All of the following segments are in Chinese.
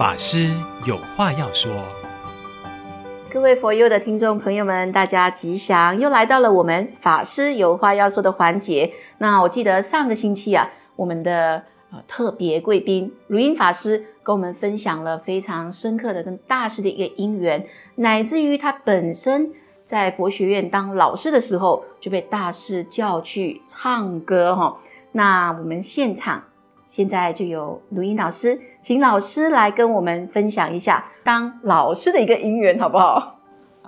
法师有话要说。各位佛佑的听众朋友们，大家吉祥！又来到了我们法师有话要说的环节。那我记得上个星期啊，我们的呃特别贵宾如音法师跟我们分享了非常深刻的跟大师的一个因缘，乃至于他本身在佛学院当老师的时候就被大师叫去唱歌哈。那我们现场现在就有如音老师，请老师来跟我们分享一下当老师的一个因缘，好不好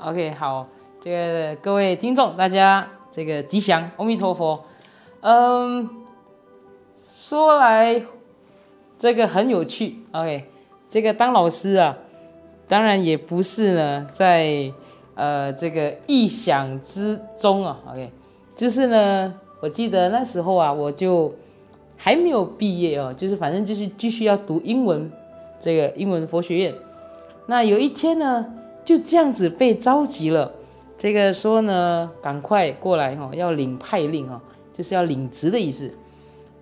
？OK，好，这个各位听众，大家这个吉祥，阿弥陀佛。嗯，说来这个很有趣。OK，这个当老师啊，当然也不是呢，在呃这个意想之中啊。OK，就是呢。我记得那时候啊，我就还没有毕业哦，就是反正就是继续要读英文，这个英文佛学院。那有一天呢，就这样子被召集了，这个说呢，赶快过来哈，要领派令哈，就是要领职的意思。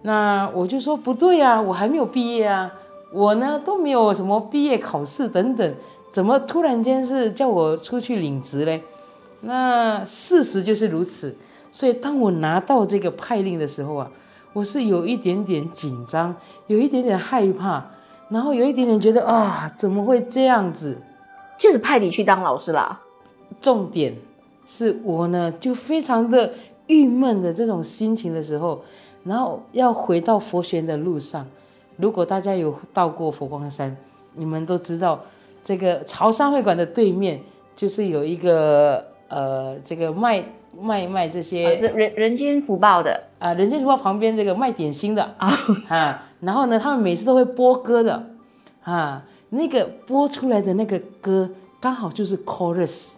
那我就说不对啊，我还没有毕业啊，我呢都没有什么毕业考试等等，怎么突然间是叫我出去领职嘞？那事实就是如此。所以，当我拿到这个派令的时候啊，我是有一点点紧张，有一点点害怕，然后有一点点觉得啊，怎么会这样子？就是派你去当老师啦。重点是我呢，就非常的郁闷的这种心情的时候，然后要回到佛学的路上。如果大家有到过佛光山，你们都知道，这个潮汕会馆的对面就是有一个呃，这个卖。卖卖这些、啊、是人人间福报的啊，人间福报旁边这个卖点心的啊，啊，然后呢，他们每次都会播歌的啊，那个播出来的那个歌刚好就是 chorus，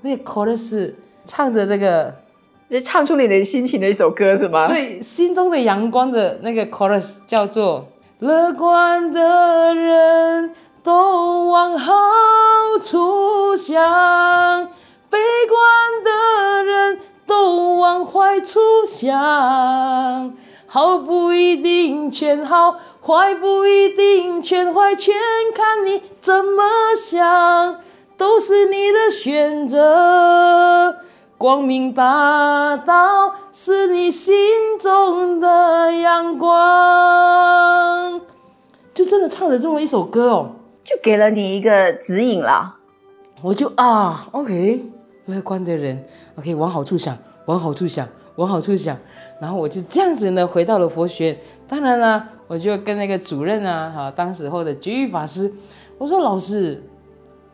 那个 chorus 唱着这个，就唱出你的心情的一首歌是吗？对，心中的阳光的那个 chorus 叫做乐观的人都往好处想。悲观的人都往坏处想，好不一定全好，坏不一定全坏，全看你怎么想，都是你的选择。光明大道是你心中的阳光，就真的唱了这么一首歌哦，就给了你一个指引了。我就啊，OK。乐观的人，OK，往好处想，往好处想，往好处想。然后我就这样子呢，回到了佛学院。当然呢，我就跟那个主任啊，哈，当时候的觉育法师，我说老师，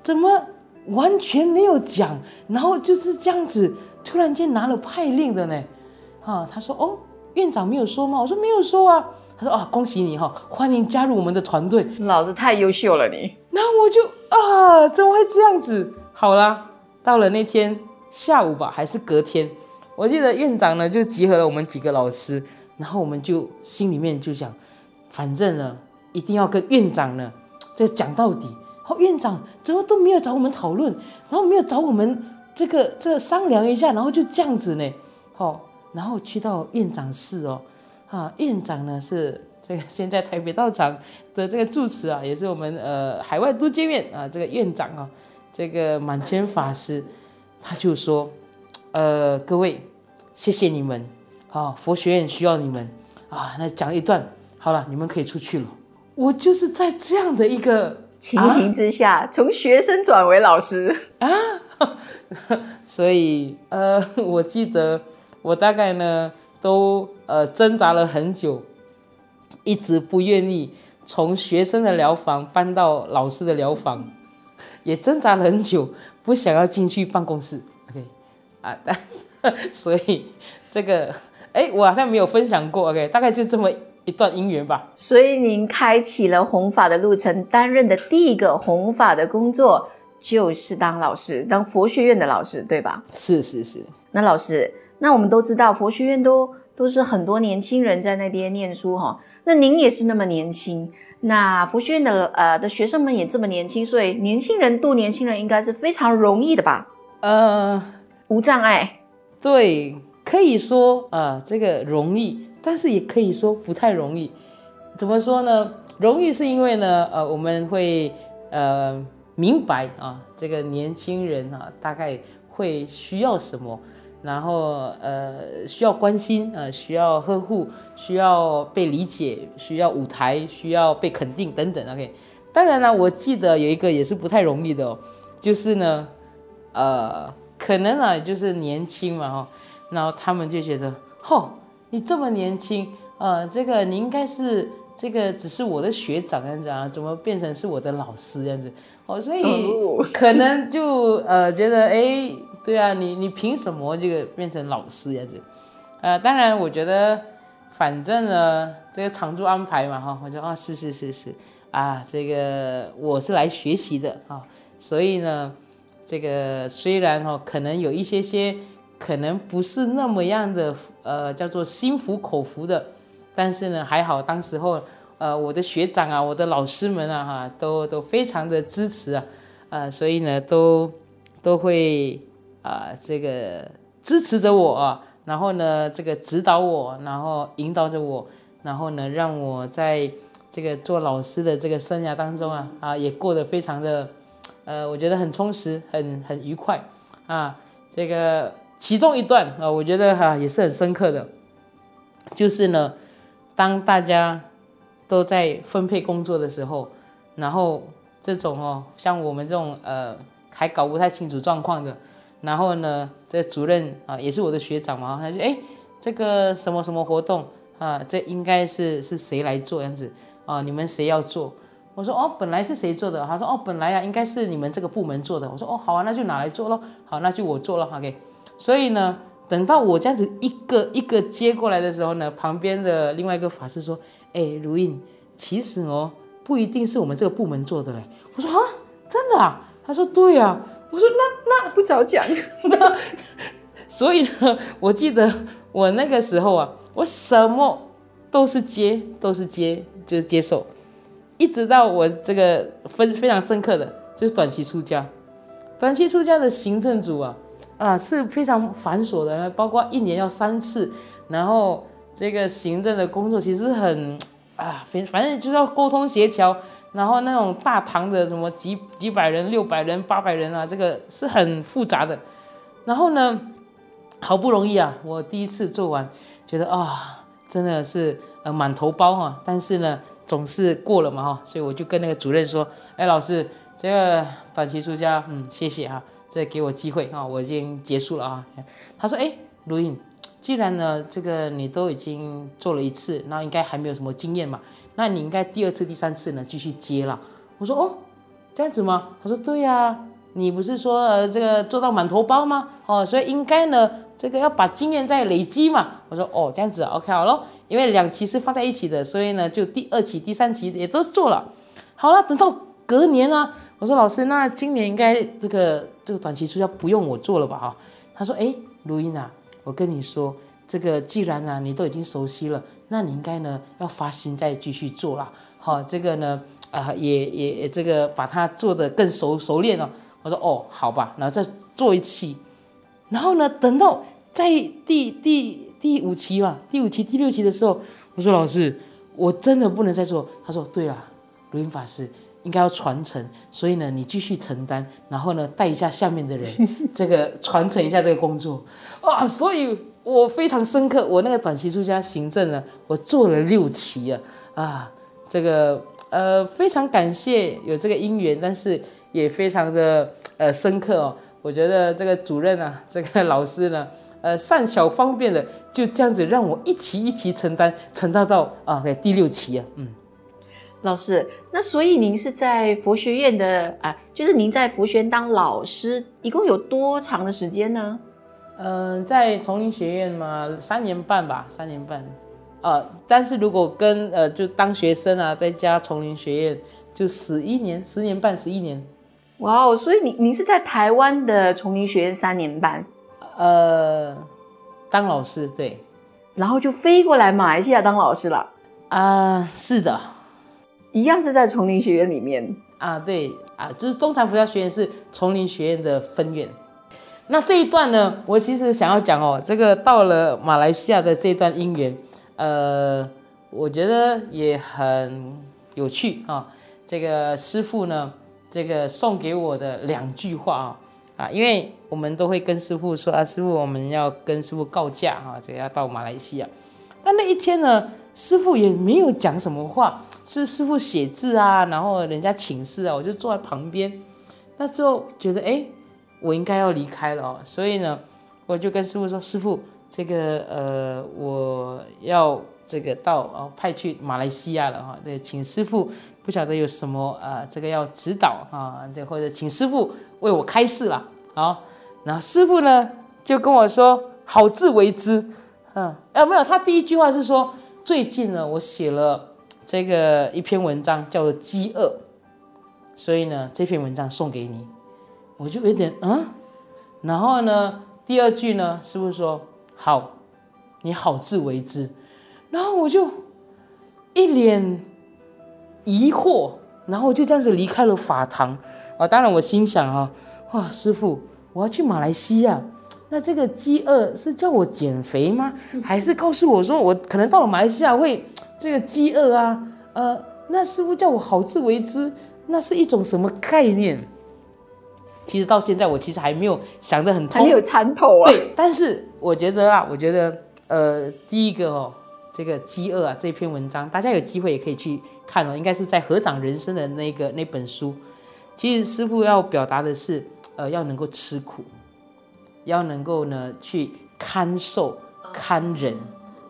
怎么完全没有讲？然后就是这样子，突然间拿了派令的呢？哈，他说哦，院长没有说吗？我说没有说啊。他说啊，恭喜你哈，欢迎加入我们的团队。老师太优秀了你。然后我就啊，怎么会这样子？好啦。到了那天下午吧，还是隔天，我记得院长呢就集合了我们几个老师，然后我们就心里面就想，反正呢一定要跟院长呢再讲到底。好，院长怎么都没有找我们讨论，然后没有找我们这个这个商量一下，然后就这样子呢。好，然后去到院长室哦，啊，院长呢是这个 现在台北道场的这个住持啊，也是我们呃海外都监院啊这个院长啊。这个满谦法师，他就说：“呃，各位，谢谢你们啊，佛学院需要你们啊。那讲一段好了，你们可以出去了。我就是在这样的一个情形之下，啊、从学生转为老师啊，所以呃，我记得我大概呢都呃挣扎了很久，一直不愿意从学生的疗房搬到老师的疗房。”也挣扎了很久，不想要进去办公室。OK，啊，但 所以这个，哎，我好像没有分享过。OK，大概就这么一段姻缘吧。所以您开启了弘法的路程，担任的第一个弘法的工作就是当老师，当佛学院的老师，对吧？是是是。那老师，那我们都知道佛学院都都是很多年轻人在那边念书哈。那您也是那么年轻。那佛学院的呃的学生们也这么年轻，所以年轻人度年轻人应该是非常容易的吧？呃，无障碍。对，可以说啊、呃，这个容易，但是也可以说不太容易，怎么说呢？容易是因为呢，呃，我们会呃明白啊，这个年轻人啊，大概会需要什么，然后呃需要关心呃，需要呵护，需要被理解，需要舞台，需要被肯定等等。OK，当然呢，我记得有一个也是不太容易的哦，就是呢，呃，可能啊，就是年轻嘛哈，然后他们就觉得，嚯，你这么年轻。呃，这个你应该是这个只是我的学长这样子啊，怎么变成是我的老师这样子？哦，所以可能就呃觉得哎，对啊，你你凭什么这个变成老师这样子？呃，当然我觉得反正呢，这个常驻安排嘛哈，我说啊是是是是啊，这个我是来学习的啊，所以呢，这个虽然哈可能有一些些可能不是那么样的呃叫做心服口服的。但是呢，还好，当时候，呃，我的学长啊，我的老师们啊，哈，都都非常的支持啊，呃，所以呢，都都会啊、这个支持着我，然后呢，这个指导我，然后引导着我，然后呢，让我在这个做老师的这个生涯当中啊，啊，也过得非常的，呃，我觉得很充实，很很愉快啊。这个其中一段啊，我觉得哈、也是很深刻的，就是呢。当大家都在分配工作的时候，然后这种哦，像我们这种呃还搞不太清楚状况的，然后呢，这主任啊也是我的学长嘛，他就哎这个什么什么活动啊，这应该是是谁来做样子啊？你们谁要做？我说哦，本来是谁做的？他说哦，本来啊应该是你们这个部门做的。我说哦，好啊，那就拿来做喽。好，那就我做了。OK，所以呢。等到我这样子一个一个接过来的时候呢，旁边的另外一个法师说：“哎，如印，其实哦，不一定是我们这个部门做的嘞。”我说：“啊，真的啊？”他说：“对啊。”我说：“那那不早讲。那 ”所以呢，我记得我那个时候啊，我什么都是接，都是接，就是接受，一直到我这个分非常深刻的，就是短期出家，短期出家的行政组啊。啊，是非常繁琐的，包括一年要三次，然后这个行政的工作其实很啊，反反正就是要沟通协调，然后那种大堂的什么几几百人、六百人、八百人啊，这个是很复杂的。然后呢，好不容易啊，我第一次做完，觉得啊，真的是呃满头包哈，但是呢，总是过了嘛哈，所以我就跟那个主任说，哎，老师，这个短期出家，嗯，谢谢哈。再给我机会啊！我已经结束了啊。他说：“哎，如印，既然呢，这个你都已经做了一次，那应该还没有什么经验嘛？那你应该第二次、第三次呢继续接了。”我说：“哦，这样子吗？”他说：“对呀，你不是说呃这个做到满头包吗？哦，所以应该呢这个要把经验再累积嘛。”我说：“哦，这样子，OK 好喽。因为两期是放在一起的，所以呢就第二期、第三期也都做了。好了，等到隔年啊。”我说：“老师，那今年应该这个这个短期促销不用我做了吧？”哈，他说：“哎，如印啊，我跟你说，这个既然啊你都已经熟悉了，那你应该呢要发心再继续做了。好，这个呢啊、也也这个把它做得更熟熟练了。”我说：“哦，好吧，然后再做一期，然后呢等到在第第第五期吧，第五期第六期的时候，我说老师，我真的不能再做。”他说：“对了，如印法师。”应该要传承，所以呢，你继续承担，然后呢，带一下下面的人，这个传承一下这个工作啊。所以我非常深刻，我那个短期出家行政呢，我做了六期啊啊，这个呃非常感谢有这个因缘，但是也非常的呃深刻哦。我觉得这个主任啊，这个老师呢，呃善巧方便的就这样子让我一期一期承担，承担到啊给第六期啊，嗯。老师，那所以您是在佛学院的啊，就是您在佛学院当老师，一共有多长的时间呢？嗯、呃，在丛林学院嘛，三年半吧，三年半。呃，但是如果跟呃就当学生啊，在加丛林学院就十一年，十年半，十一年。哇哦，所以你你是在台湾的丛林学院三年半？呃，当老师对，然后就飞过来马来西亚当老师了。啊、呃，是的。一样是在丛林学院里面啊，对啊，就是东禅佛教学院是丛林学院的分院。那这一段呢，我其实想要讲哦，这个到了马来西亚的这段姻缘，呃，我觉得也很有趣啊。这个师父呢，这个送给我的两句话啊啊，因为我们都会跟师父说啊，师父我们要跟师父告假啊，这个要到马来西亚。但那一天呢，师父也没有讲什么话，是师父写字啊，然后人家请示啊，我就坐在旁边。那时候觉得哎，我应该要离开了哦，所以呢，我就跟师傅说，师傅，这个呃，我要。这个到哦，派去马来西亚了哈，对，请师傅不晓得有什么啊，这个要指导啊，这或者请师傅为我开示了，好，然后师傅呢就跟我说，好自为之，嗯，啊没有，他第一句话是说，最近呢我写了这个一篇文章叫做饥饿，所以呢这篇文章送给你，我就有点嗯，然后呢第二句呢师傅说，好，你好自为之。然后我就一脸疑惑，然后我就这样子离开了法堂。啊，当然我心想啊，哇，师傅，我要去马来西亚，那这个饥饿是叫我减肥吗？还是告诉我说我可能到了马来西亚会这个饥饿啊？呃，那师傅叫我好自为之，那是一种什么概念？其实到现在我其实还没有想得很通，还没有参透啊。对，但是我觉得啊，我觉得呃，第一个哦。这个饥饿啊，这篇文章大家有机会也可以去看哦，应该是在合掌人生的那个那本书。其实师傅要表达的是，呃，要能够吃苦，要能够呢去看受看忍，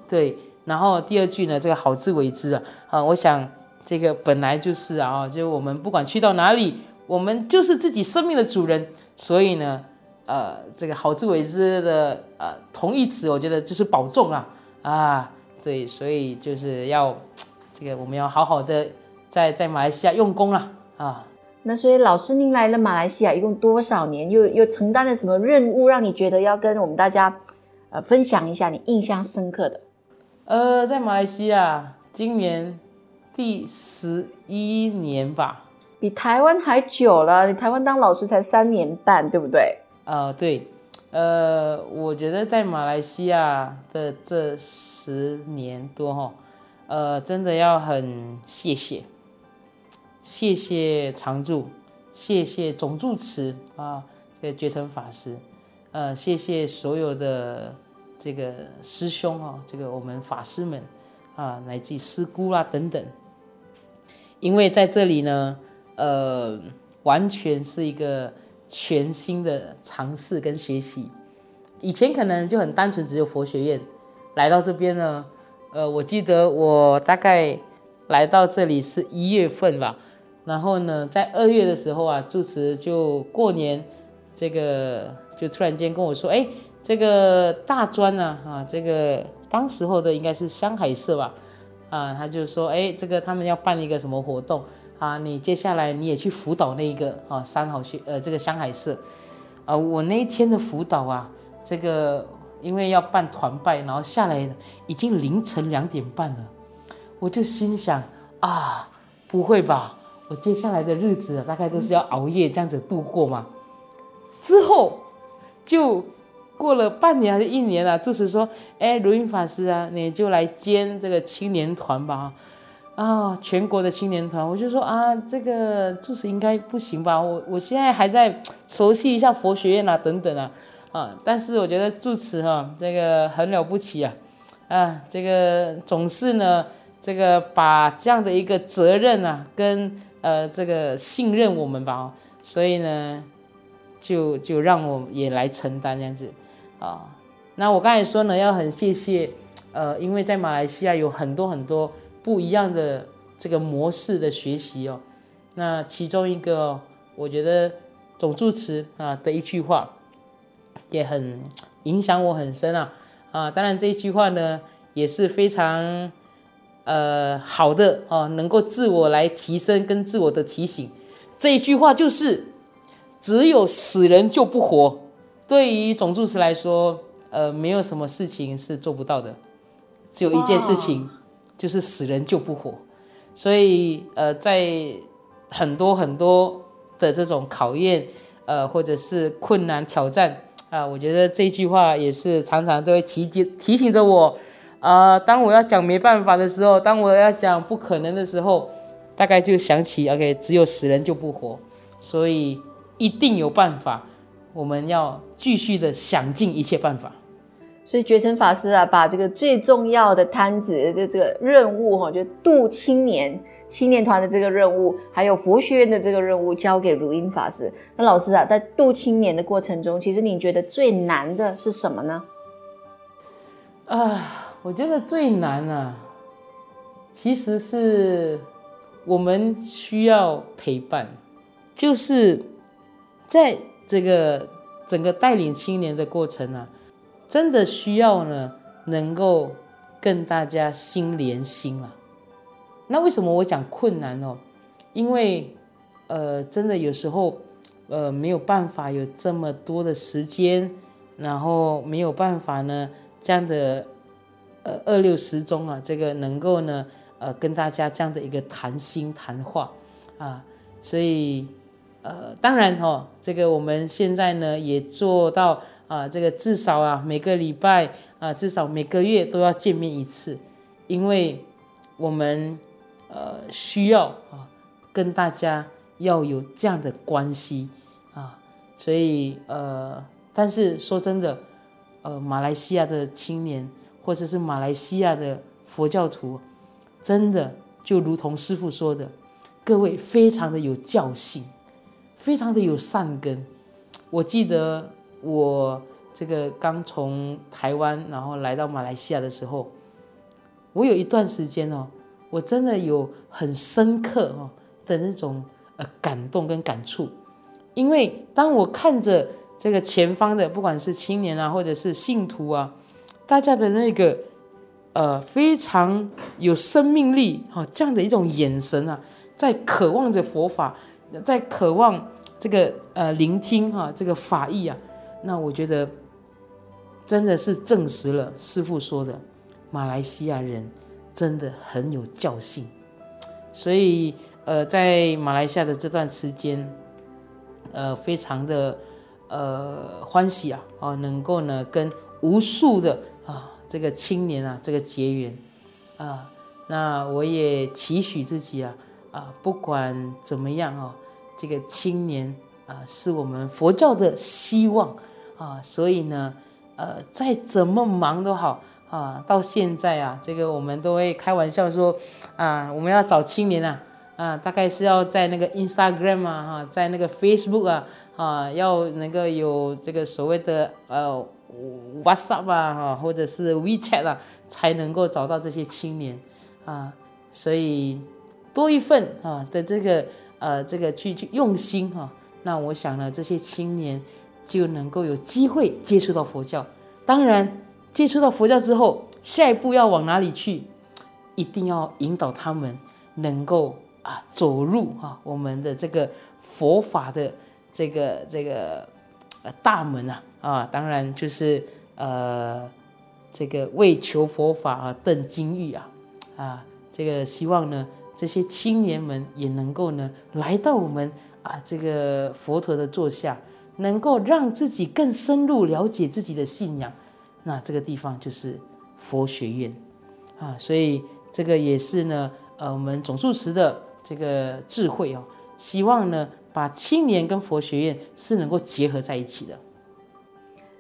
对。然后第二句呢，这个好自为之啊，啊，我想这个本来就是啊，就我们不管去到哪里，我们就是自己生命的主人，所以呢，呃，这个好自为之的呃同义词，我觉得就是保重啊，啊。对，所以就是要 这个，我们要好好的在在马来西亚用功了啊。那所以老师您来了马来西亚一共多少年？又又承担了什么任务，让你觉得要跟我们大家呃分享一下你印象深刻的？呃，在马来西亚今年第十一年吧，比台湾还久了。你台湾当老师才三年半，对不对？呃，对。呃，我觉得在马来西亚的这十年多哈，呃，真的要很谢谢，谢谢常住，谢谢总住持啊，这个觉诚法师，呃，谢谢所有的这个师兄啊，这个我们法师们啊，乃至师姑啦等等，因为在这里呢，呃，完全是一个。全新的尝试跟学习，以前可能就很单纯，只有佛学院。来到这边呢，呃，我记得我大概来到这里是一月份吧，然后呢，在二月的时候啊，住持就过年，这个就突然间跟我说，哎，这个大专呢，啊，这个当时候的应该是香海社吧，啊，他就说，哎，这个他们要办一个什么活动。啊，你接下来你也去辅导那一个啊，三好学呃，这个香海社，啊，我那一天的辅导啊，这个因为要办团拜，然后下来已经凌晨两点半了，我就心想啊，不会吧，我接下来的日子大概都是要熬夜这样子度过嘛。之后就过了半年还是一年啊，就是说，哎，如云法师啊，你就来兼这个青年团吧。啊，全国的青年团，我就说啊，这个住持应该不行吧？我我现在还在熟悉一下佛学院啊，等等啊，啊，但是我觉得住持哈、这个很了不起啊，啊，这个总是呢，这个把这样的一个责任啊，跟呃这个信任我们吧，所以呢，就就让我也来承担这样子啊。那我刚才说呢，要很谢谢，呃，因为在马来西亚有很多很多。不一样的这个模式的学习哦，那其中一个我觉得总住持啊的一句话也很影响我很深啊啊，当然这一句话呢也是非常呃好的哦，能够自我来提升跟自我的提醒。这一句话就是只有死人就不活，对于总住持来说，呃，没有什么事情是做不到的，只有一件事情。就是死人就不活，所以呃，在很多很多的这种考验，呃，或者是困难挑战啊，我觉得这句话也是常常都会提提提醒着我，啊、当我要讲没办法的时候，当我要讲不可能的时候，大概就想起 OK，只有死人就不活，所以一定有办法，我们要继续的想尽一切办法。所以觉成法师啊，把这个最重要的摊子，这这个任务哈，就度青年青年团的这个任务，还有佛学院的这个任务，交给如音法师。那老师啊，在度青年的过程中，其实你觉得最难的是什么呢？啊，我觉得最难啊，其实是我们需要陪伴，就是在这个整个带领青年的过程啊。真的需要呢，能够跟大家心连心啊。那为什么我讲困难哦？因为呃，真的有时候呃没有办法有这么多的时间，然后没有办法呢这样的呃二六时中啊，这个能够呢呃跟大家这样的一个谈心谈话啊，所以呃当然哦，这个我们现在呢也做到。啊，这个至少啊，每个礼拜啊，至少每个月都要见面一次，因为我们呃需要啊跟大家要有这样的关系啊，所以呃，但是说真的，呃，马来西亚的青年或者是马来西亚的佛教徒，真的就如同师父说的，各位非常的有教性，非常的有善根，我记得。我这个刚从台湾，然后来到马来西亚的时候，我有一段时间哦，我真的有很深刻哦的那种呃感动跟感触，因为当我看着这个前方的不管是青年啊，或者是信徒啊，大家的那个呃非常有生命力哈这样的一种眼神啊，在渴望着佛法，在渴望这个呃聆听哈这个法义啊。那我觉得真的是证实了师傅说的，马来西亚人真的很有教性，所以呃，在马来西亚的这段时间，呃，非常的呃欢喜啊啊，能够呢跟无数的啊这个青年啊这个结缘啊，那我也期许自己啊啊，不管怎么样啊，这个青年啊是我们佛教的希望。啊，所以呢，呃，再怎么忙都好啊，到现在啊，这个我们都会开玩笑说，啊，我们要找青年啊，啊，大概是要在那个 Instagram 啊，哈，在那个 Facebook 啊，啊，要能够有这个所谓的呃 WhatsApp 啊，哈，或者是 WeChat 啊，才能够找到这些青年啊，所以多一份啊的这个呃这个去去用心哈，那我想呢，这些青年。就能够有机会接触到佛教。当然，接触到佛教之后，下一步要往哪里去？一定要引导他们能够啊走入啊我们的这个佛法的这个这个呃大门啊啊！当然就是呃这个为求佛法啊登金玉啊啊！这个希望呢这些青年们也能够呢来到我们啊这个佛陀的座下。能够让自己更深入了解自己的信仰，那这个地方就是佛学院啊，所以这个也是呢，呃，我们总住持的这个智慧哦，希望呢，把青年跟佛学院是能够结合在一起的。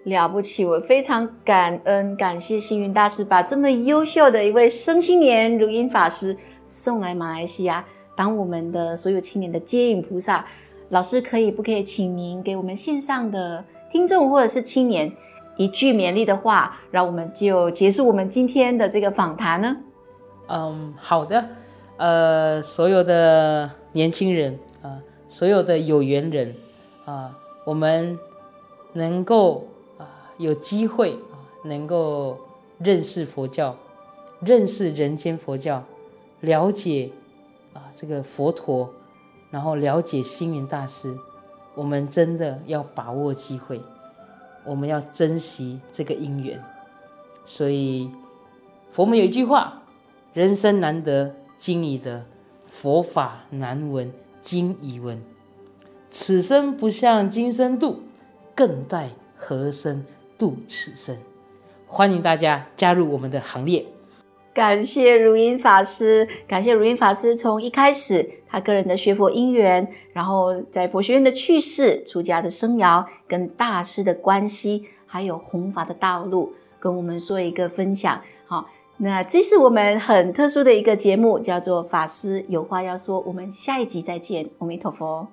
了不起，我非常感恩感谢星云大师把这么优秀的一位生青年如音法师送来马来西亚，当我们的所有青年的接引菩萨。老师可以不可以请您给我们线上的听众或者是青年一句勉励的话，让我们就结束我们今天的这个访谈呢？嗯，好的。呃，所有的年轻人啊、所有的有缘人啊、我们能够啊、有机会啊，能够认识佛教，认识人间佛教，了解啊、这个佛陀。然后了解星云大师，我们真的要把握机会，我们要珍惜这个因缘。所以，佛门有一句话：“人生难得今已得，佛法难闻今已闻。此生不向今生度，更待何生度此生？”欢迎大家加入我们的行列。感谢如音法师，感谢如音法师从一开始他个人的学佛因缘，然后在佛学院的去世、出家的生涯、跟大师的关系，还有弘法的道路，跟我们做一个分享。好，那这是我们很特殊的一个节目，叫做《法师有话要说》。我们下一集再见，阿弥陀佛。